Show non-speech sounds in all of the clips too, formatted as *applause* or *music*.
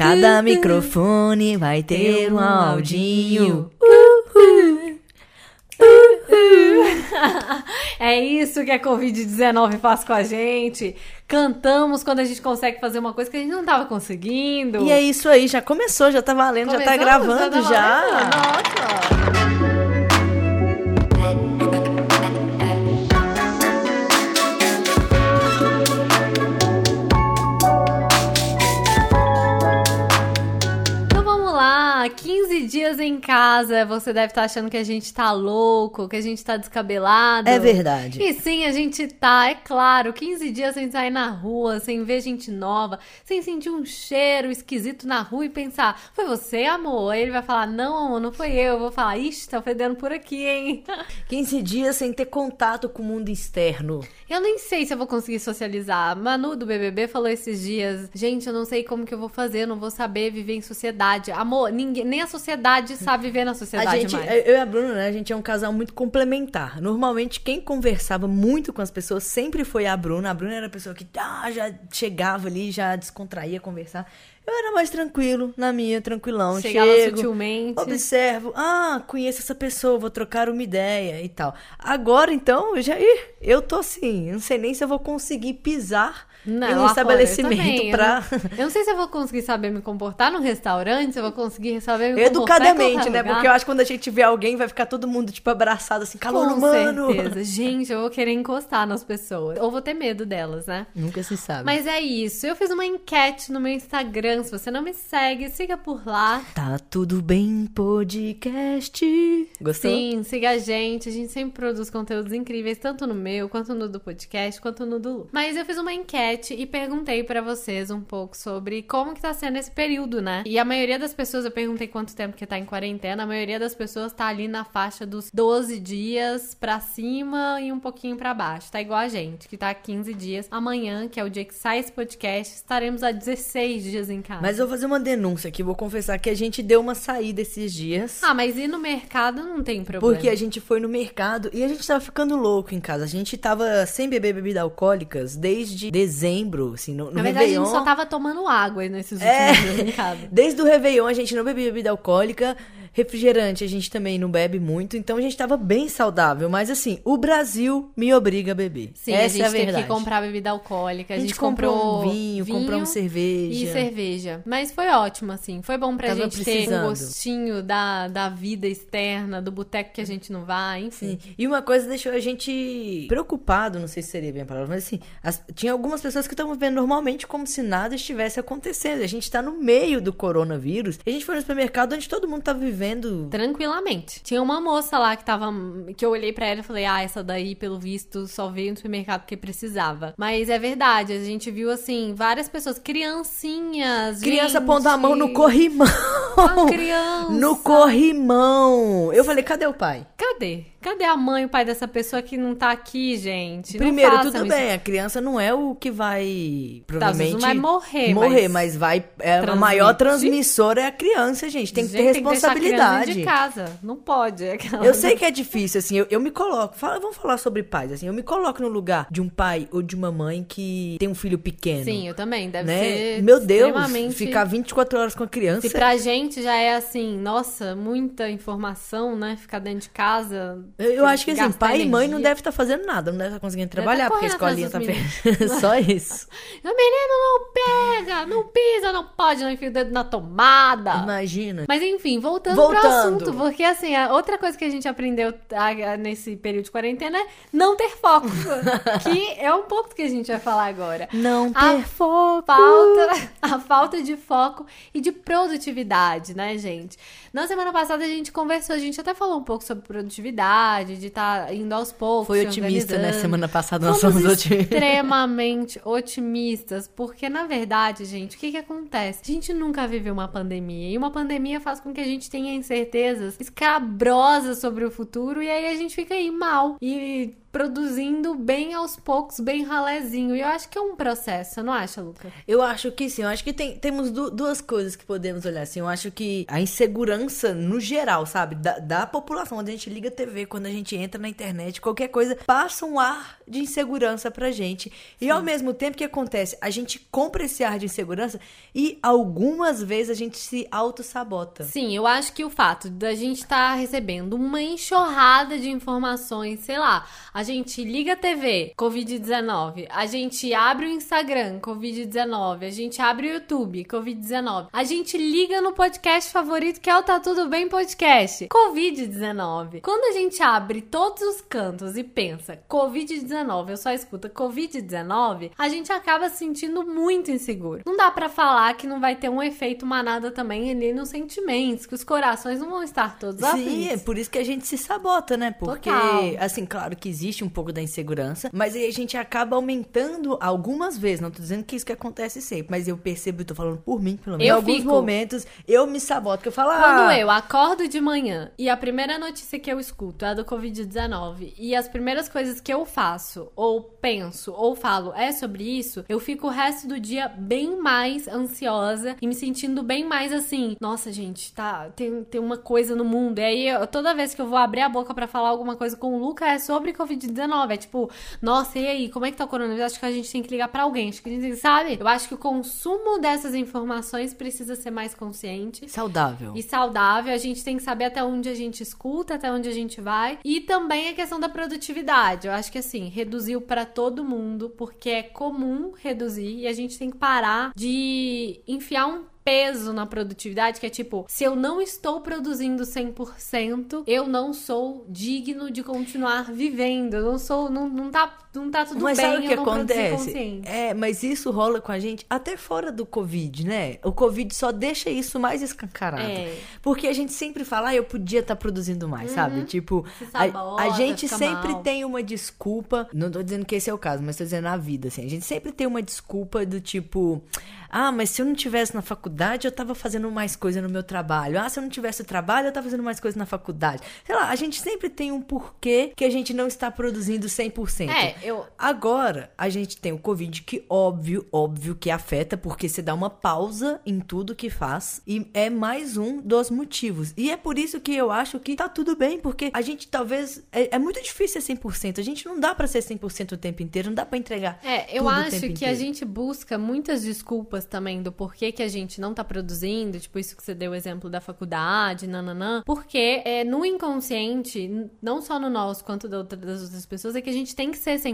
Cada microfone vai ter um audinho. *laughs* É isso que a Covid-19 faz com a gente. Cantamos quando a gente consegue fazer uma coisa que a gente não tava conseguindo. E é isso aí, já começou, já tá valendo, já tá Começamos? gravando tá já. valendo? Nossa. 15 dias em casa. Você deve estar achando que a gente tá louco, que a gente tá descabelado. É verdade. E sim, a gente tá, é claro, 15 dias sem sair na rua, sem ver gente nova, sem sentir um cheiro esquisito na rua e pensar, foi você, amor? Aí ele vai falar, não, amor, não foi eu. Eu vou falar, ixi, tá fedendo por aqui, hein? *laughs* 15 dias sem ter contato com o mundo externo. Eu nem sei se eu vou conseguir socializar. Manu do BBB falou esses dias, gente, eu não sei como que eu vou fazer, eu não vou saber viver em sociedade. Amor, ninguém, nem a sociedade sabe viver na A sociedade gente, mais. eu e a Bruna, né, a gente é um casal muito complementar. Normalmente, quem conversava muito com as pessoas sempre foi a Bruna. A Bruna era a pessoa que ah, já chegava ali, já descontraía conversar. Eu era mais tranquilo, na minha, tranquilão. Chegava Chego, sutilmente. Observo, ah, conheço essa pessoa, vou trocar uma ideia e tal. Agora, então, eu já, ih, eu tô assim, não sei nem se eu vou conseguir pisar Não, em um estabelecimento pra... Eu não, eu não sei se eu vou conseguir saber me comportar num restaurante, se eu vou conseguir saber me Educadamente, né? lugar. Porque eu acho que quando a gente vê alguém, vai ficar todo mundo, tipo, abraçado, assim, calor Com humano. certeza. Gente, eu vou querer encostar nas pessoas. Ou vou ter medo delas, né? Nunca se sabe. Mas é isso. Eu fiz uma enquete no meu Instagram. Se você não me segue, siga por lá. Tá tudo bem, podcast. Gostou? Sim, siga a gente. A gente sempre produz conteúdos incríveis, tanto no meu, quanto no do podcast, quanto no do Lu. Mas eu fiz uma enquete e perguntei pra vocês um pouco sobre como que tá sendo esse período, né? E a maioria das pessoas, eu perguntei quanto tempo que tá em quarentena, a maioria das pessoas tá ali na faixa dos 12 dias pra cima e um pouquinho pra baixo. Tá igual a gente, que tá 15 dias. Amanhã, que é o dia que sai esse podcast, estaremos a 16 dias em casa. Mas eu vou fazer uma denúncia aqui, vou confessar que a gente deu uma saída esses dias. Ah, mas ir no mercado não tem problema. Porque a gente foi no mercado e a gente tava ficando louco em casa. A gente tava sem beber bebidas alcoólicas desde dezembro, assim, no, no Na verdade, Réveillon. a gente só tava tomando água nesses últimos É. dias em casa. *laughs* Desde o Réveillon a gente não bebia bebida alcoólica. Refrigerante a gente também não bebe muito, então a gente tava bem saudável. Mas assim, o Brasil me obriga a beber. Sim, Essa a gente é a teve verdade. que comprar bebida alcoólica. A, A gente comprou um vinho, compramos cerveja. E cerveja. Mas foi ótimo, assim. Foi bom pra Tava gente ter precisando. um gostinho da, da vida externa, do boteco que a gente não vai, enfim. Sim. E uma coisa deixou a gente preocupado, não sei se seria bem a palavra, mas assim, as- tinha algumas pessoas que estavam vivendo normalmente como se nada estivesse acontecendo. A gente tá no meio do coronavírus. E a gente foi no supermercado onde todo mundo tá vivendo. Tranquilamente. Tinha uma moça lá que tava. que eu olhei pra ela e falei, ah, essa daí, pelo visto, só veio no supermercado porque precisava. Mas é verdade, a gente viu assim, várias pessoas, criancinhas. Criança gente. pondo a mão no corrimão. Criança. No corrimão. Eu falei, cadê o pai? Cadê? Cadê a mãe e o pai dessa pessoa que não tá aqui, gente? Primeiro, tudo isso. bem, a criança não é o que vai. Provavelmente. não vai morrer, Morrer, mas mas, vai. É, a maior transmissora é a criança, gente. Tem que ter Gente, Tem que deixar a criança responsabilidade. de casa. Não pode. é aquela- Eu *laughs* sei que é difícil, assim, eu, eu me coloco. Fala, vamos falar sobre pais, assim, eu me coloco no lugar de um pai ou de uma mãe que tem um filho pequeno. Sim, eu também. Deve né? ser. Meu Deus, extremamente... ficar 24 horas com a criança. Se pra gente já é assim, nossa, muita informação, né? Ficar dentro de casa. Eu, eu acho que assim, pai e mãe não energia. devem estar fazendo nada, não devem estar conseguindo trabalhar, tá porque a escolinha tá fechada. *laughs* Só isso. *laughs* O menino não pega, não pisa, não pode, não enfia o dedo na tomada. Imagina. Mas enfim, voltando, Voltando. pro assunto, porque assim, a outra coisa que a gente aprendeu nesse período de quarentena é não ter foco. *laughs* que é um pouco do que a gente vai falar agora. Não A ter foco. falta, a falta de foco e de produtividade, né, gente? Na semana passada a gente conversou, a gente até falou um pouco sobre produtividade, de estar indo aos poucos. Foi otimista, né? Semana passada nós Fomos somos otimistas. extremamente *laughs* otimistas, porque na verdade, gente, o que que acontece? A gente nunca viveu uma pandemia e uma pandemia faz com que a gente tenha incertezas escabrosas sobre o futuro e aí a gente fica aí mal. E produzindo bem aos poucos, bem ralezinho. E eu acho que é um processo, não acha, Luca? Eu acho que sim. Eu acho que tem, temos du duas coisas que podemos olhar. Assim, eu acho que a insegurança no geral, sabe? Da, da população. Quando a gente liga a TV, quando a gente entra na internet, qualquer coisa, passa um ar de insegurança pra gente. E ao mesmo tempo que acontece, a gente compra esse ar de insegurança e algumas vezes a gente se auto-sabota. Sim, eu acho que o fato da gente estar tá recebendo uma enxurrada de informações, sei lá, a gente liga a TV, Covid-19, a gente abre o Instagram, Covid-19, a gente abre o YouTube, Covid-19, a gente liga no podcast favorito que é o Tá Tudo Bem Podcast, Covid-19. Quando a gente abre todos os cantos e pensa Covid-19, eu só escuta Covid-19, a gente acaba se sentindo muito inseguro. Não dá para falar que não vai ter um efeito manada também ali nos sentimentos, que os corações não vão estar todos Sim, Sim, é por isso que a gente se sabota, né? Porque, Total. assim, claro que existe um pouco da insegurança, mas aí a gente acaba aumentando algumas vezes. Não tô dizendo que isso que acontece sempre, mas eu percebo, eu tô falando por mim, pelo menos. Eu em alguns fico. momentos eu me saboto, que eu falo, Quando ah, eu acordo de manhã e a primeira notícia que eu escuto é a do Covid-19 e as primeiras coisas que eu faço, ou penso, ou falo é sobre isso, eu fico o resto do dia bem mais ansiosa e me sentindo bem mais assim, nossa gente, tá, tem, tem uma coisa no mundo. E aí, eu- toda vez que eu vou abrir a boca pra falar alguma coisa com o Luca é sobre Covid-19. É tipo, nossa, e aí, como é que tá o coronavírus? Acho que a gente tem que ligar pra alguém. Acho que a gente tem, sabe? Eu acho que o consumo dessas informações precisa ser mais consciente saudável. e saudável. A gente tem que saber até onde a gente escuta, até onde a gente vai. E também a questão da produtividade. Eu acho que assim, reduziu pra todo mundo, porque é comum reduzir e a gente tem que parar de enfiar um peso na produtividade, que é tipo, se eu não estou produzindo 100%, eu não sou digno de continuar vivendo. Eu não sou, não, não tá, não tá tudo Mas bem, sabe o que eu não produzi acontece? consciente. É, mas isso rola com a gente até fora do Covid, né? O Covid só deixa isso mais escancarado. É. Porque a gente sempre fala, ah, eu podia estar produzindo mais, sabe? Tipo, Uhum. Se a, sabota, a gente sempre mal. tem uma desculpa. Não tô dizendo que esse é o caso, mas tô dizendo na vida, assim. A gente sempre tem uma desculpa do tipo, ah, mas se eu não tivesse na faculdade, eu tava fazendo mais coisa no meu trabalho. Ah, se eu não tivesse o trabalho, eu tava fazendo mais coisa na faculdade. Sei lá, a gente sempre tem um porquê que a gente não está produzindo 100%. É, eu, Agora, a gente tem o Covid que, óbvio, óbvio que afeta, porque você dá uma pausa em tudo que faz. E é mais um dos motivos. E é por isso que eu acho que tá tudo bem, porque a gente talvez. É, é muito difícil ser 100%. A gente não dá pra ser 100% o tempo inteiro, não dá pra entregar. É, eu acho que a inteiro. gente busca muitas desculpas também do porquê que a gente não tá produzindo, tipo isso que você deu o exemplo da faculdade, nananã, porque é, no inconsciente, não só no nosso quanto das outras pessoas, é que a gente tem que ser 100%.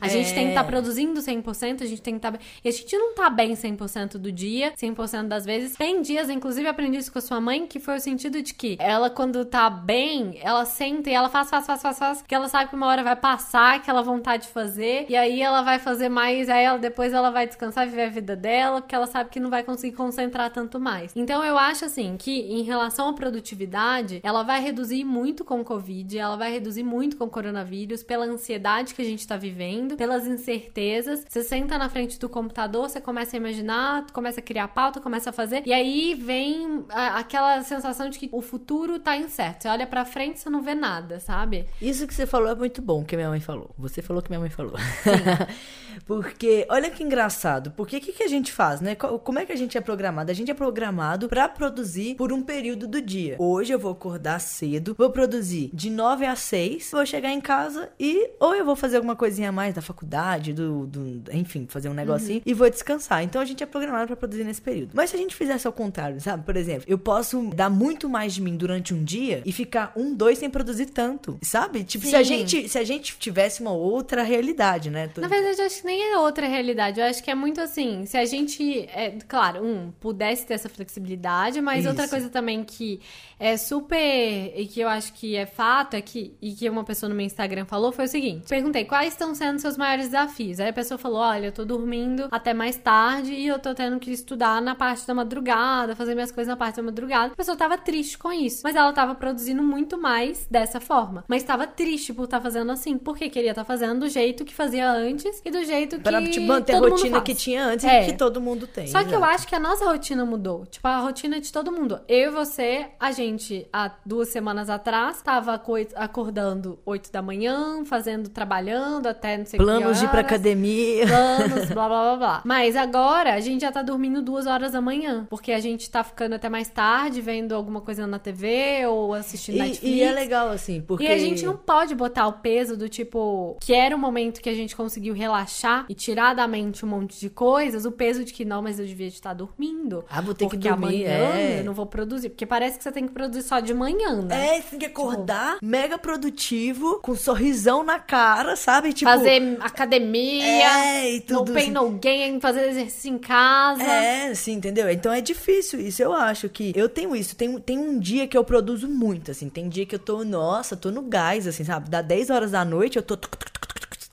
A gente tem que estar É. produzindo 100%, a gente tem que estar bem. E a gente não tá bem 100% do dia, 100% das vezes. Tem dias, inclusive, aprendi isso com a sua mãe, que foi o sentido de que ela, quando tá bem, ela senta e ela faz, faz, faz, faz, faz, que ela sabe que uma hora vai passar, aquela vontade de fazer, e aí ela vai fazer mais, aí ela, depois ela vai descansar e viver a vida dela, porque ela sabe que não vai conseguir concentrar tanto mais. Então eu acho assim que em relação à produtividade, ela vai reduzir muito com o Covid, ela vai reduzir muito com o coronavírus, pela ansiedade que a gente tá vivendo, pelas incertezas. Você senta na frente do computador, você começa a imaginar, começa a criar pauta, começa a fazer, e aí vem a- aquela sensação de que o futuro tá incerto. Você olha pra frente, você não vê nada, sabe? Isso que você falou é muito bom, que minha mãe falou. Você falou que minha mãe falou. *laughs* Porque, olha que engraçado. Porque o que, que a gente faz, né? Co- Como é que a gente é programado? A gente é programado pra produzir por um período do dia. Hoje eu vou acordar cedo, vou produzir de 9 a 6, vou chegar em casa e ou eu vou fazer alguma coisinha a mais da faculdade, do, do- enfim, fazer um negocinho e vou descansar. Então a gente é programado pra produzir nesse período. Mas se a gente fizesse ao contrário, sabe? Por exemplo, eu posso dar muito mais de mim durante um dia e ficar um, dois sem produzir tanto, sabe? Tipo, se a gente se a gente tivesse uma outra realidade, né? Tô- Na verdade, eu acho que nem é outra realidade. Eu acho que é muito assim. Se a gente, é, claro, um, pudesse ter essa flexibilidade, mas Isso. outra coisa também que é super. e que eu acho que é fato é que, e que uma pessoa no meu Instagram falou foi o seguinte: perguntei quais estão sendo seus maiores desafios? Aí a pessoa falou: olha, eu tô dormindo até mais tarde e eu tô tendo que estudar na parte da madrugada, fazer minhas coisas na parte da madrugada. A pessoa tava triste com isso, mas ela tava produzindo muito mais dessa forma. Mas tava triste por estar tá fazendo assim, porque queria estar tá fazendo do jeito que fazia antes e do jeito que. Pra te manter a rotina que tinha antes é. e que todo mundo tem. Só que eu acho que a nossa rotina mudou. Tipo, a rotina de todo mundo. Eu e você, a gente, há duas semanas atrás, tava acordando 8 da manhã, fazendo, trabalhando até não sei Planos de ir pra academia. Planos, blá blá blá blá. *laughs* Mas agora a gente já tá dormindo duas horas da manhã. Porque a gente tá ficando até mais tarde, vendo alguma coisa na TV ou assistindo e, Netflix. E é legal, assim, porque. E a gente não pode botar o peso do tipo, que era o momento que a gente conseguiu relaxar e tirar da mente um monte de coisas, o peso de que não, mas eu devia estar dormindo. Ah, vou ter que dormir. amanhã é. eu não vou produzir. Porque parece que você tem que produzir só de manhã, né? É, você tem que acordar tipo... mega produtivo, com um sorrisão na cara, sabe? Tipo. Fazer academia. É, e tudo. No pain, assim. no gain, fazer exercício em casa. É, sim, entendeu? Então é difícil isso. Eu acho que. Eu tenho isso. Tem, tem um dia que eu produzo muito, assim. Tem dia que eu tô, nossa, tô no gás, assim, sabe? Dá 10 horas da noite, eu tô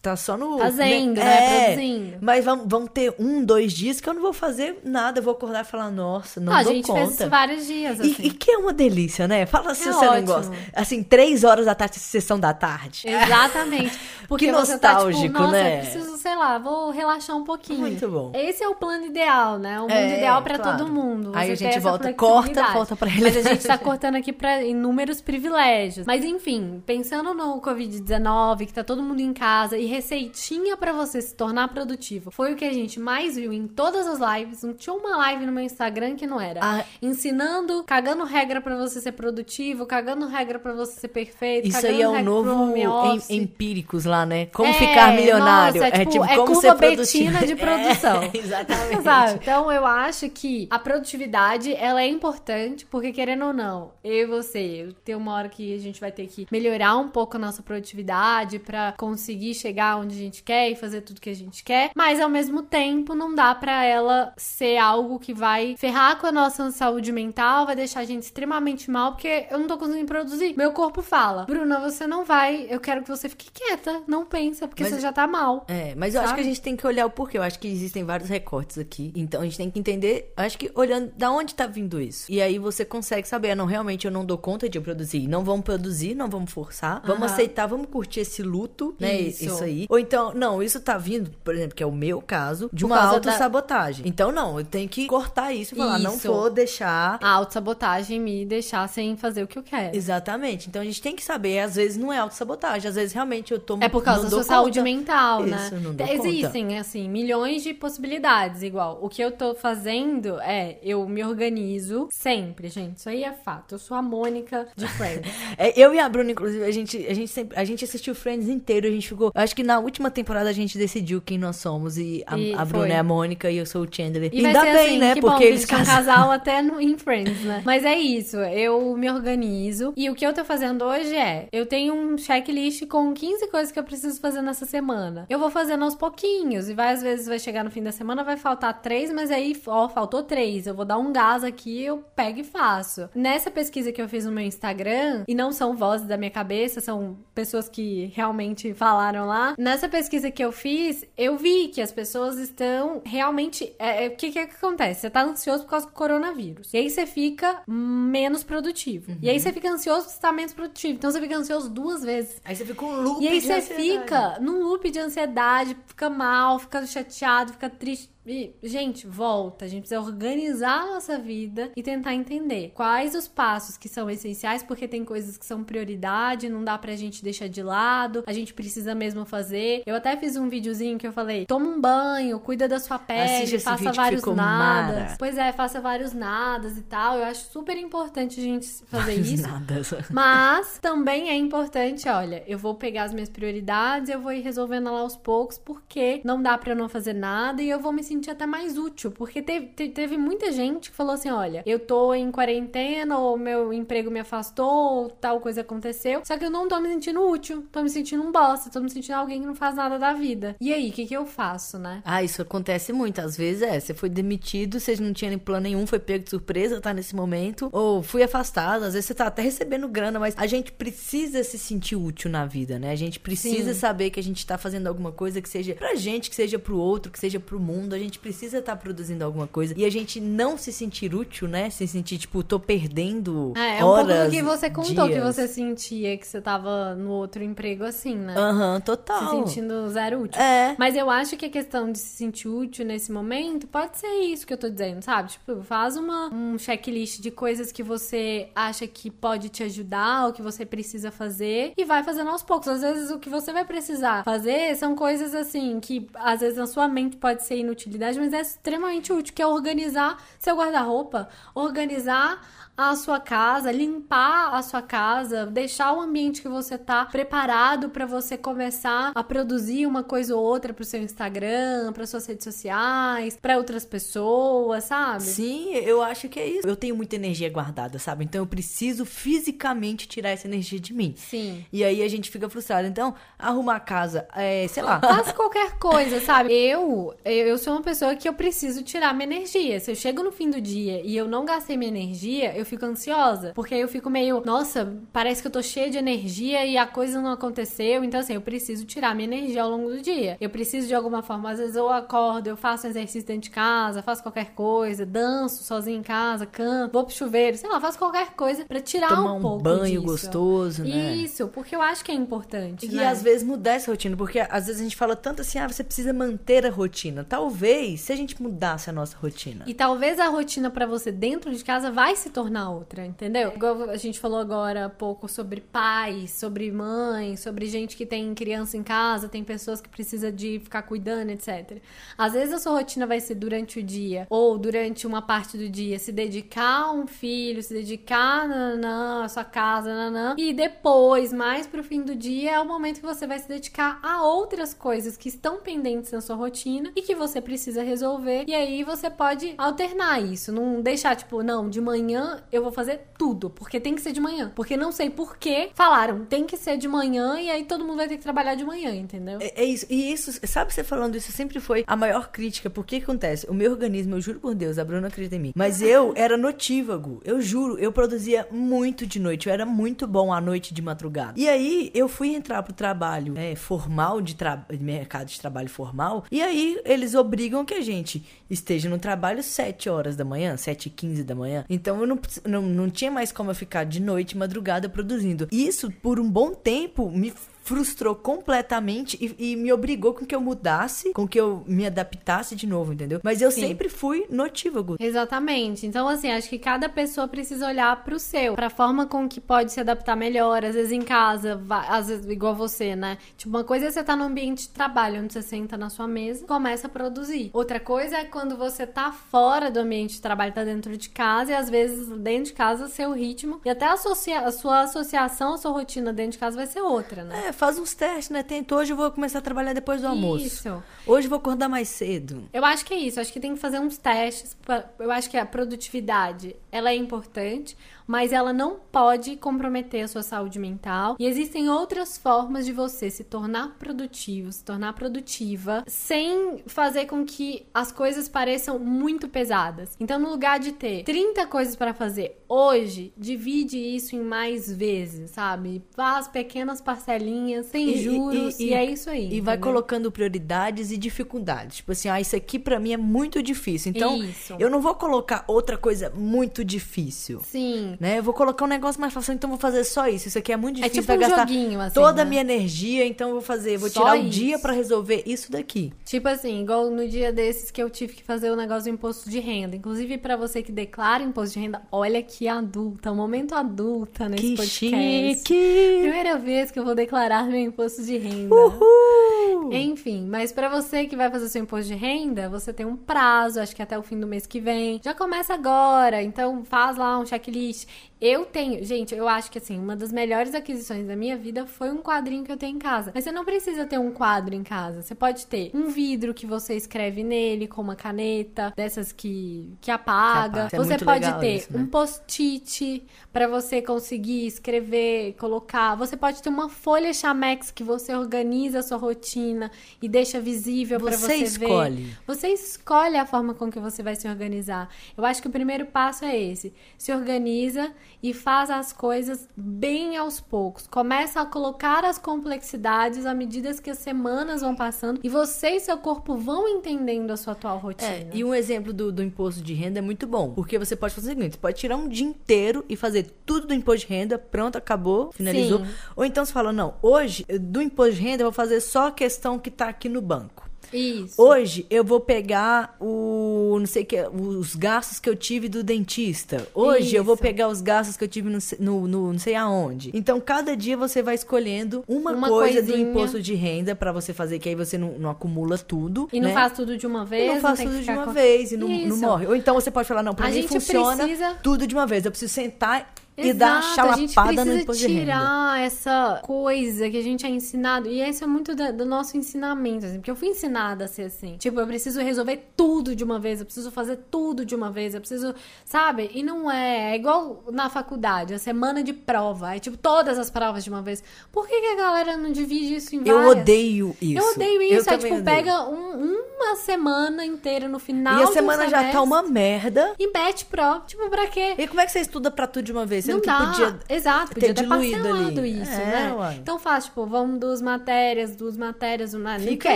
tá só no. Fazendo, né? É, Produzindo. Mas vão, vão ter um, dois dias que eu não vou fazer nada. Eu vou acordar e falar, nossa, não ah, dou a gente conta. fez vários dias, assim. E, e, que é uma delícia, né? Fala se É você ótimo. não gosta. Assim, três horas da tarde, sessão da tarde. *laughs* Exatamente. Porque Que você tá, tipo, nostálgico, nossa, né? eu preciso, sei lá, vou relaxar um pouquinho. Muito bom. Esse é o plano ideal, né? O mundo É, ideal pra claro. todo mundo. Aí Você a gente volta, corta, volta pra Mas a gente tá *laughs* cortando aqui pra inúmeros privilégios. Mas enfim, pensando no Covid-19, que tá todo mundo em casa, e receitinha pra você se tornar produtivo, foi o que a gente mais viu em todas as lives. Não tinha uma live no meu Instagram que não era. Ah. Ensinando, cagando regra pra você ser produtivo, cagando regra pra você ser perfeito, Isso aí é pro novo em, empíricos lá, né? Como É, ficar milionário. nossa, é, tipo, é como curva ser produtivo. Betina de produção. *laughs* É, exatamente. Sabe? Então eu acho que a produtividade ela é importante, porque querendo ou não, eu e você, tem uma hora que a gente vai ter que melhorar um pouco a nossa produtividade pra conseguir chegar onde a gente quer e fazer tudo que a gente quer, mas ao mesmo tempo não dá pra ela ser algo que vai ferrar com a nossa saúde mental, vai deixar a gente extremamente mal, porque eu não tô conseguindo produzir. Meu corpo fala: "Bruna, você não vai, eu quero que você fique quieta, não pensa, porque Mas- você já tá mal". É, mas eu acho que a gente tem que olhar o porquê. Eu acho que existem vários recortes aqui. Então a gente tem que entender, acho que olhando da onde tá vindo isso. E aí você consegue saber, ah, não, realmente eu não dou conta de produzir. Não vamos produzir, não vamos forçar. Vamos aceitar, vamos curtir esse luto, né? Isso. Isso. aí. Ou então, não, isso tá vindo, por exemplo, que é o meu caso, de Por uma causa da- autossabotagem. Então, não, eu tenho que cortar isso e falar, não Isso. vou deixar. A autossabotagem me deixar sem fazer o que eu quero. Exatamente. Então a gente tem que saber, às vezes não é autossabotagem, às vezes realmente eu tô É por causa não da sua saúde conta. mental, né? Isso, não dou Existem, assim, milhões de possibilidades, igual. O que eu tô fazendo é, eu me organizo sempre, gente. Isso aí é fato. Eu sou a Mônica de *laughs* Friends. É, eu e a Bruna, inclusive, a gente, a gente sempre, a gente assistiu Friends inteiro, a gente ficou. Acho que na última temporada a gente decidiu quem nós somos. E a, E a Bruna foi. é a Mônica e eu sou o Chandler. E Ainda bem, assim, né? que Porque eles eles são um casal *laughs* até no, em Friends, né? Mas é isso, eu me organizo. E o que eu tô fazendo hoje é, eu tenho um checklist com 15 coisas que eu preciso fazer nessa semana. Eu vou fazendo aos pouquinhos. E vai, às vezes vai chegar no fim da semana, vai faltar três, mas aí, ó, faltou três. Eu vou dar um gás aqui, eu pego e faço. Nessa pesquisa que eu fiz no meu Instagram, e não são vozes da minha cabeça, são pessoas que realmente falaram lá. Nessa pesquisa que eu fiz, eu vi que as pessoas estão realmente. é, é, O que, que, que acontece? Você tá ansioso por causa do coronavírus. E aí você fica menos produtivo. E aí você fica ansioso porque você tá menos produtivo. Então você fica ansioso duas vezes. Aí você fica um loop E aí de você ansiedade. fica num loop de ansiedade, fica mal, fica chateado, fica triste. E, gente, volta. A gente precisa organizar a nossa vida e tentar entender quais os passos que são essenciais, porque tem coisas que são prioridade, não dá pra gente deixar de lado, a gente precisa mesmo fazer. Eu até fiz um videozinho que eu falei: toma um banho, cuida da sua pele, faça vários nadas. mara. Pois é, faça vários nadas e tal. Eu acho super importante a gente fazer Mas isso. Nada. *laughs* Mas também é importante, olha, eu vou pegar as minhas prioridades, eu vou ir resolvendo lá aos poucos, porque não dá pra eu não fazer nada e eu vou me sentir sentir até mais útil, porque teve, te- teve muita gente que falou assim: olha, eu tô em quarentena, ou meu emprego me afastou, ou tal coisa aconteceu, só que eu não tô me sentindo útil, tô me sentindo um bosta, tô me sentindo alguém que não faz nada da vida. E aí, o que, que eu faço, né? Ah, isso acontece muito. Às vezes é, você foi demitido, você não tinha nem plano nenhum, foi pego de surpresa, tá nesse momento. Ou fui afastado, às vezes você tá até recebendo grana, mas a gente precisa se sentir útil na vida, né? A gente precisa Sim. saber que a gente tá fazendo alguma coisa que seja pra gente, que seja pro outro, que seja pro mundo. A gente precisa estar produzindo alguma coisa. E a gente não se sentir útil, né? Se sentir, tipo, tô perdendo É, é um pouco horas, do que você contou que dias. você sentia que você tava no outro emprego assim, né? Aham, Se total. sentindo zero útil. É. Mas eu acho que a questão de se sentir útil nesse momento pode ser isso que eu tô dizendo, sabe? Tipo, faz uma, um checklist de coisas que você acha que pode te ajudar ou que você precisa fazer e vai fazendo aos poucos. Às vezes o que você vai precisar fazer são coisas assim que às vezes na sua mente pode ser inutilidade, mas é extremamente útil, que é organizar seu guarda-roupa, organizar a sua casa, limpar a sua casa, deixar o ambiente que você tá preparado para você começar a produzir uma coisa ou outra pro seu Instagram, para suas redes sociais, para outras pessoas, sabe? Sim, eu acho que é isso. Eu tenho muita energia guardada, sabe? Então eu preciso fisicamente tirar essa energia de mim. Sim. E aí a gente fica frustrado. Então, arrumar a casa, é, sei lá. Faz qualquer coisa, sabe? Eu, eu sou uma pessoa que eu preciso tirar minha energia. Se eu chego no fim do dia e eu não gastei minha energia, eu fico ansiosa. Porque aí eu fico meio, nossa, parece que eu tô cheia de energia e a coisa não aconteceu. Então, assim, eu preciso tirar minha energia ao longo do dia. Eu preciso de alguma forma, às vezes eu acordo, eu faço um exercício dentro de casa, faço qualquer coisa, danço sozinha em casa, canto, vou pro chuveiro, sei lá, faço qualquer coisa pra tirar Tomar um um pouco banho disso. gostoso, né? Isso, porque eu acho que é importante. E né? às vezes mudar essa rotina, porque às vezes a gente fala tanto assim, ah, você precisa manter a rotina. Talvez, se a gente mudasse a nossa rotina. E talvez a rotina pra você dentro de casa vai se tornar outra, entendeu? Igual a gente falou agora há pouco sobre pais, sobre mães, sobre gente que tem criança em casa, tem pessoas que precisa de ficar cuidando, etc. Às vezes a sua rotina vai ser durante o dia ou durante uma parte do dia se dedicar a um filho, se dedicar nanã, à sua casa, nanã, e depois, mais pro fim do dia, é o momento que você vai se dedicar a outras coisas que estão pendentes na sua rotina e que você precisa resolver. E aí você pode alternar isso, não deixar tipo, não, de manhã eu vou fazer tudo, porque tem que ser de manhã. Porque não sei por que falaram, tem que ser de manhã e aí todo mundo vai ter que trabalhar de manhã, entendeu? É, é isso. E isso, sabe, você falando isso sempre foi a maior crítica. Porque que acontece? O meu organismo, eu juro por Deus, a Bruna acredita em mim. Mas *laughs* eu era notívago. Eu juro, eu produzia muito de noite. Eu era muito bom à noite de madrugada. E aí eu fui entrar pro trabalho é, formal, de, tra de mercado de trabalho formal. E aí eles obrigam que a gente esteja no trabalho 7 horas da manhã, 7 e 15 da manhã. Então eu não, não, não tinha mais como eu ficar de noite, madrugada produzindo. Isso, por um bom tempo, me frustrou completamente e, e me obrigou com que eu mudasse, com que eu me adaptasse de novo, entendeu? Mas eu Sim. sempre fui notívago. Exatamente. Então, assim, acho que cada pessoa precisa olhar pro seu, pra forma com que pode se adaptar melhor. Às vezes em casa, às vezes igual você, né? Tipo, uma coisa é você tá no ambiente de trabalho, onde você senta na sua mesa começa a produzir. Outra coisa é quando você tá fora do ambiente de trabalho, tá dentro de casa, e às vezes dentro de casa, seu ritmo e até a, a sua associação, a sua rotina dentro de casa vai ser outra, né? É, faz uns testes, né? Tenta, hoje eu vou começar a trabalhar depois do almoço. Isso. Hoje eu vou acordar mais cedo. Eu acho que é isso. Acho que tem que fazer uns testes. pra- Eu acho que a produtividade ela é importante, mas ela não pode comprometer a sua saúde mental. E existem outras formas de você se tornar produtivo, se tornar produtiva, sem fazer com que as coisas pareçam muito pesadas. Então, no lugar de ter 30 coisas para fazer hoje, divide isso em mais vezes, sabe? Faz pequenas parcelinhas, sem E- e- juros, e, e- é isso aí. E vai entendeu? colocando prioridades e dificuldades. Tipo assim, ah, isso aqui pra mim é muito difícil. Então, Isso. eu não vou colocar outra coisa muito difícil. Sim. Né? Eu vou colocar um negócio mais fácil, então vou fazer só isso. Isso aqui é muito É difícil, tipo vai um gastar joguinho, assim, toda a né? minha energia, então eu vou fazer, vou Só tirar o isso. dia pra resolver isso daqui. Tipo assim, igual no dia desses que eu tive que fazer o negócio do imposto de renda. Inclusive, pra você que declara imposto de renda, olha que adulta, um momento adulta nesse que podcast. chique! Primeira vez que eu vou declarar meu imposto de renda. Uhul! Enfim, mas pra você que vai fazer seu imposto de renda, você tem um prazo, acho que até o fim do mês que vem. Já começa agora, então faz lá um checklist. Eu tenho, gente, eu acho que assim, uma das melhores aquisições da minha vida foi um quadrinho que eu tenho em casa. Mas você não precisa ter um quadro em casa. Você pode ter um vidro que você escreve nele com uma caneta, dessas que, que apaga. Que apaga. É você muito pode ter isso, né? um post-it para você conseguir escrever, colocar. Você pode ter uma folha Chamex que você organiza a sua rotina e deixa visível para Você você escolhe. ver. Você escolhe a forma com que você vai se organizar. Eu acho que o primeiro passo é esse. Se organiza e faz as coisas bem aos poucos. Começa a colocar as complexidades à medida que as semanas vão passando e você e seu corpo vão entendendo a sua atual rotina. É, e um exemplo do, do imposto de renda é muito bom. Porque você pode fazer o seguinte: você pode tirar um dia inteiro e fazer tudo do imposto de renda, pronto, acabou, finalizou. Sim. Ou então você fala: não, hoje, do imposto de renda, eu vou fazer só a questão que tá aqui no banco. Isso. Hoje eu vou pegar o não sei que, os gastos que eu tive do dentista. Hoje eu vou Isso. pegar os gastos que eu tive no, no, no não sei aonde. Então cada dia você vai escolhendo uma, Uma coisa do coisinha. imposto de renda pra você fazer que aí você não, não acumula tudo. E não né? faz tudo de uma E vez. não faz tudo de uma com- vez e não, não Isso. morre. Ou então você pode falar, não, pra A mim gente funciona precisa- tudo de uma vez. Eu preciso sentar e dar Exato, a gente chalapada no precisa imposto tirar essa coisa que a gente é ensinado. E isso é muito da- do nosso ensinamento, assim, porque eu fui ensinada a ser assim. Tipo, eu preciso resolver tudo de uma vez, eu preciso fazer tudo de uma vez, eu preciso, sabe? E não é. É igual na faculdade, a semana de prova. É tipo todas as provas de uma vez. Por que, que a galera não divide isso em Eu várias? odeio isso. Eu odeio isso. é também tipo, odeio. pega um- uma semana inteira no final. E a semana já tá uma merda. E mete pro. Tipo, pra quê? E como é que você estuda pra tudo de uma vez? Sendo não que dá. podia Exato, ter podia ter diluído ali. isso, É, né? uai. Então faz, tipo, vamos duas matérias, duas matérias, uma não Fica quer,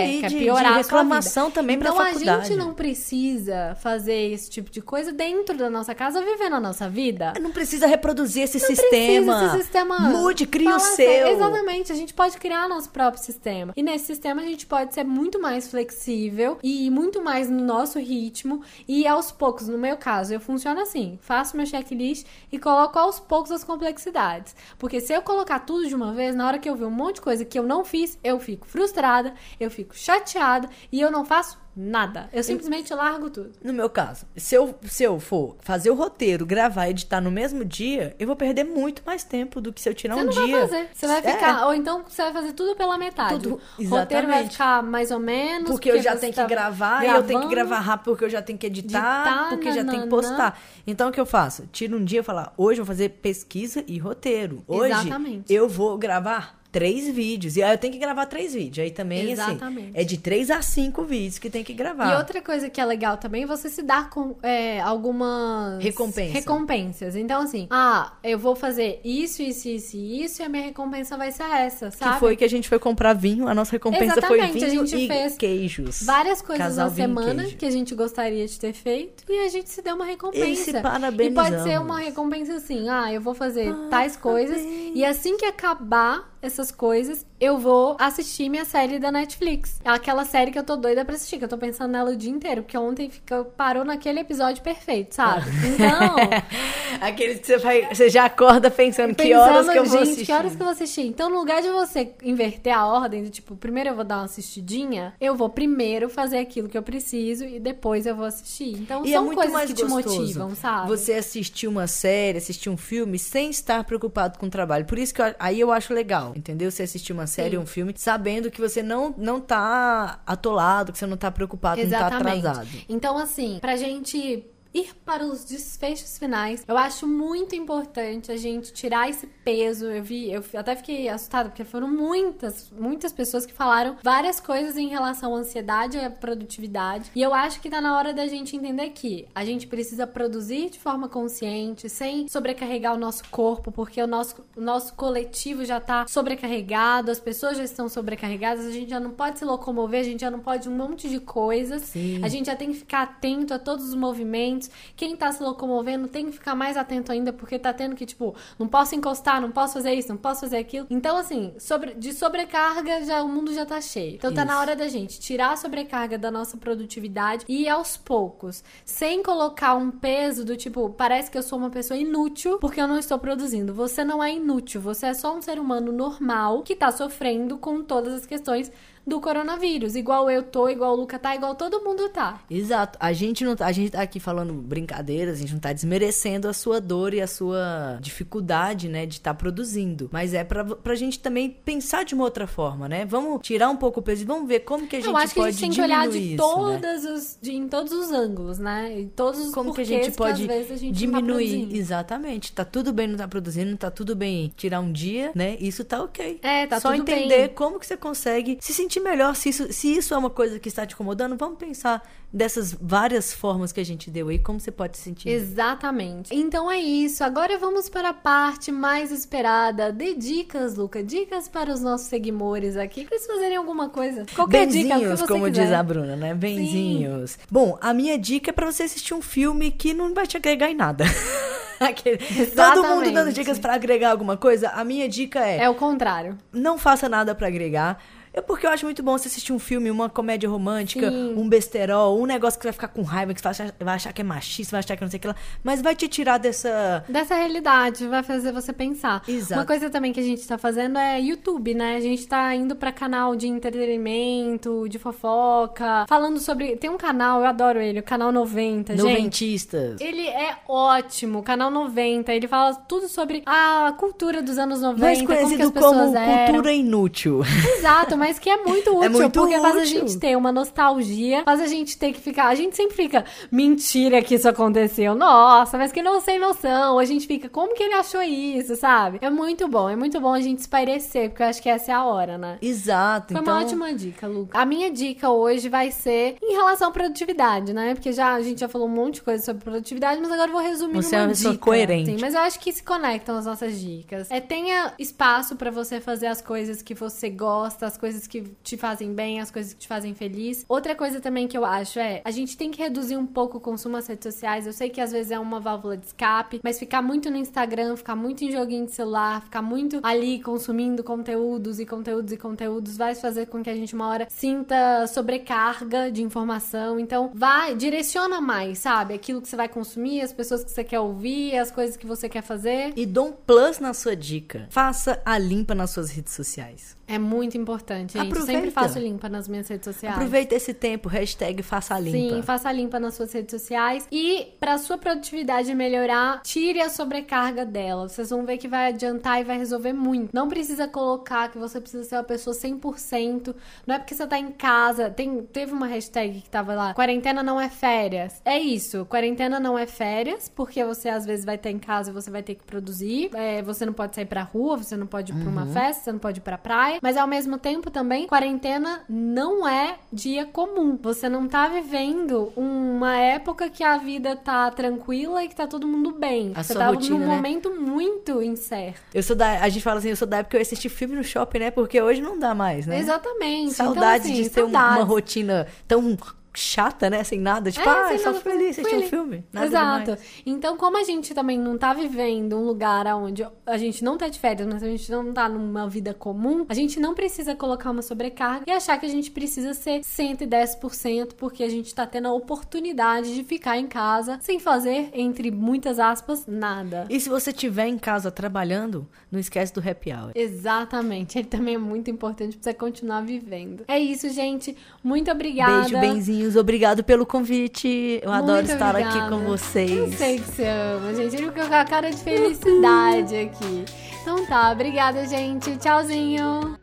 aí quer de- piorar de reclamação também pra então, faculdade. a gente não precisa fazer esse tipo de coisa dentro da nossa casa, vivendo a nossa vida. Não precisa reproduzir esse Não sistema. precisa esse sistema. Mude, crie o seu. Exatamente, a gente pode criar nosso próprio sistema. E nesse sistema a gente pode ser muito mais flexível e muito mais no nosso ritmo. E aos poucos, no meu caso, eu funciono assim: faço meu checklist e coloco aos poucos as complexidades. Porque se eu colocar tudo de uma vez, na hora que eu ver um monte de coisa que eu não fiz, eu fico frustrada, eu fico chateada e eu não faço nada. Eu simplesmente largo tudo. No meu caso, se eu, se eu for fazer o roteiro, gravar e editar no mesmo dia, eu vou perder muito mais tempo do que se eu tirar Você um não dia. vai fazer. Você vai É, ficar. Ou então você vai fazer tudo pela metade. Tudo- o roteiro vai exatamente. ficar mais ou menos. Porque eu já tenho tá que gravar, e eu tenho que gravando. gravar rápido porque eu já tenho que editar, Editar, porque já tenho que postar. Então o que eu faço? Tiro um dia e falar, hoje eu vou fazer pesquisa e roteiro. Hoje Exatamente. eu vou gravar três vídeos. E aí eu tenho que gravar três vídeos. Aí também, Exatamente. assim, é de três a cinco vídeos que tem que gravar. E outra coisa que é legal também você se dar com é, algumas Recompensa. recompensas. Então, assim, ah, eu vou fazer isso, isso, isso e isso, e a minha recompensa vai ser essa, sabe? Que foi que a gente foi comprar vinho, a nossa recompensa Exatamente, foi a vinho gente e fez queijos. Várias coisas Casal na semana que a gente gostaria de ter feito e a gente se deu uma recompensa. E se E pode ser uma recompensa assim: ah, eu vou fazer tais coisas e assim que acabar essas coisas, eu vou assistir minha série da Netflix. É aquela série que eu tô doida pra assistir, que eu tô pensando nela o dia inteiro, porque ontem fica, parou naquele episódio perfeito, sabe? *laughs* Então. *laughs* Aqueles que você, vai, você já acorda pensando, que Pensando, horas que eu vou gente, assistir. que horas que eu vou assistir? Então, no lugar de você inverter a ordem, do tipo, primeiro eu vou dar uma assistidinha, eu vou primeiro fazer aquilo que eu preciso e depois eu vou assistir. Então, E é são muito coisas que te motivam, sabe? Você assistir uma série, assistir um filme sem estar preocupado com o trabalho. Por isso que eu- aí eu acho legal, entendeu? Você assistir uma série ou um filme sabendo que você não, não tá atolado, que você não tá preocupado, não tá Exatamente. atrasado. Então, assim, pra gente ir para os desfechos finais, eu acho muito importante a gente tirar esse peso. Eu vi, eu até fiquei assustada, porque foram muitas, muitas pessoas que falaram várias coisas em relação à ansiedade e à produtividade. E eu acho que tá na hora da gente entender que a gente precisa produzir de forma consciente, sem sobrecarregar o nosso corpo, porque o nosso, o nosso coletivo já tá sobrecarregado, as pessoas já estão sobrecarregadas, a gente já não pode se locomover, a gente já não pode um monte de coisas. Sim. A gente já tem que ficar atento a todos os movimentos. Quem tá se locomovendo tem que ficar mais atento ainda, porque tá tendo que, tipo, não posso encostar, não posso fazer isso, não posso fazer aquilo. Então, assim, sobre, de sobrecarga, já o mundo já tá cheio. Então tá Isso. na hora da gente tirar a sobrecarga da nossa produtividade e aos poucos, sem colocar um peso do tipo, parece que eu sou uma pessoa inútil porque eu não estou produzindo. Você não é inútil, você é só um ser humano normal que tá sofrendo com todas as questões do coronavírus. Igual eu tô, igual o Luca tá, igual todo mundo tá. Exato. A gente não tá, a gente tá aqui falando brincadeiras, a gente não tá desmerecendo a sua dor e a sua dificuldade, né, de estar tá produzindo. Mas é pra, pra gente também pensar de uma outra forma, né? Vamos tirar um pouco o peso e vamos ver como que a gente eu acho que pode a gente tem que olhar de diminuir isso, todas né? os, de, em todos os ângulos, né? Em todos os Como que a gente pode a gente tá diminuir? produzindo. Exatamente. Tá tudo bem não tá produzindo, tá tudo bem tirar um dia, né? Isso tá ok. É, tá Só tudo entender bem. como que você consegue se sentir melhor. Se isso, se isso é uma coisa que está te incomodando, vamos pensar dessas várias formas que a gente deu aí, como você pode se sentir. Exatamente. Então é isso. Agora vamos para a parte mais esperada. Dê dicas, Luca. Dicas para os nossos seguidores aqui, para eles fazerem alguma coisa. Qualquer dica, o que Benzinhos, você como quiser. diz a Bruna, né? Benzinhos. Bom, a minha dica é pra você assistir um filme que não vai te agregar em nada. *laughs* Aquele- Todo mundo dando dicas pra agregar alguma coisa. A minha dica é É o contrário. não faça nada pra agregar. É porque eu acho muito bom você assistir um filme, uma comédia romântica, Sim. um besterol, um negócio que você vai ficar com raiva, que você vai achar, vai achar que é machista, vai achar que não sei o que lá. Mas vai te tirar dessa. Dessa realidade, vai fazer você pensar. Exato. Uma coisa também que a gente tá fazendo é YouTube, né? A gente tá indo pra canal de entretenimento, de fofoca, falando sobre. Tem um canal, eu adoro ele, o canal 90, gente. Noventistas. Ele é ótimo, canal 90. Ele fala tudo sobre a cultura dos anos 90, Mais como conhecido como eram. cultura inútil. Exato, mas que é muito útil, muito porque faz a útil. gente ter uma nostalgia, faz a gente ter que ficar. A gente sempre fica, mentira que isso aconteceu. Nossa, mas que não sem noção. A gente fica, como que ele achou isso, sabe? É muito bom, é muito bom a gente espairecer, porque eu acho que essa é a hora, né? Exato. Foi então, uma ótima dica, Luca. A minha dica hoje vai ser em relação à produtividade, né? Porque já a gente já falou um monte de coisa sobre produtividade, mas agora eu vou resumir Você é numa uma pessoa dica. coerente. Sim, mas eu acho que se conectam as nossas dicas. É tenha espaço pra você fazer as coisas que você gosta, as coisas que te fazem bem, as coisas que te fazem feliz. Outra coisa também que eu acho é, a gente tem que reduzir um pouco o consumo das redes sociais. Eu sei que às vezes é uma válvula de escape, mas ficar muito no Instagram, ficar muito em joguinho de celular, ficar muito ali consumindo conteúdos e conteúdos e conteúdos vai fazer com que a gente uma hora sinta sobrecarga de informação. Então, vai, direciona mais, sabe? Aquilo que você vai consumir, as pessoas que você quer ouvir, as coisas que você quer fazer. E dou um plus na sua dica. Faça a limpa nas suas redes sociais. É muito importante, gente. Eu Aproveita. sempre faço limpa nas minhas redes sociais. Aproveita esse tempo, hashtag faça limpa. Sim, faça limpa nas suas redes sociais. E pra sua produtividade melhorar, tire a sobrecarga dela. Vocês vão ver que vai adiantar e vai resolver muito. Não precisa colocar que você precisa ser uma pessoa 100%. Não é porque você tá em casa. Tem, teve uma hashtag que tava lá: quarentena não é férias. É isso, quarentena não é férias, porque você às vezes vai estar em casa e você vai ter que produzir. É, você não pode sair pra rua, você não pode ir pra uma festa, você não pode ir pra praia. Mas ao mesmo tempo também, quarentena não é dia comum. Você não tá vivendo uma época que a vida tá tranquila e que tá todo mundo bem. A você sua tá rotina, num né? momento muito incerto. Eu sou da. A gente fala assim, eu sou da época que eu assisti filme no shopping, né? Porque hoje não dá mais, né? Exatamente. Saudades então, assim, de ter um- uma saudades. rotina tão chata, né? Sem nada. Tipo, É, ah, sem só feliz, assistir um feliz. filme. Nada Exato. demais. Então, como a gente também não tá vivendo um lugar onde a gente não tá de férias, mas a gente não tá numa vida comum, a gente não precisa colocar uma sobrecarga e achar que a gente precisa ser 110% porque a gente tá tendo a oportunidade de ficar em casa sem fazer, entre muitas aspas, nada. E se você estiver em casa trabalhando, não esquece do happy hour. Exatamente, ele também é muito importante pra você continuar vivendo. É isso, gente. Muito obrigada. Beijo, benzinhos. Obrigado pelo convite. Eu adoro Muito estar obrigada. aqui com vocês. Eu sei que você ama, gente. Ele ficou com a cara de felicidade aqui. Então tá, obrigada, gente. Tchauzinho.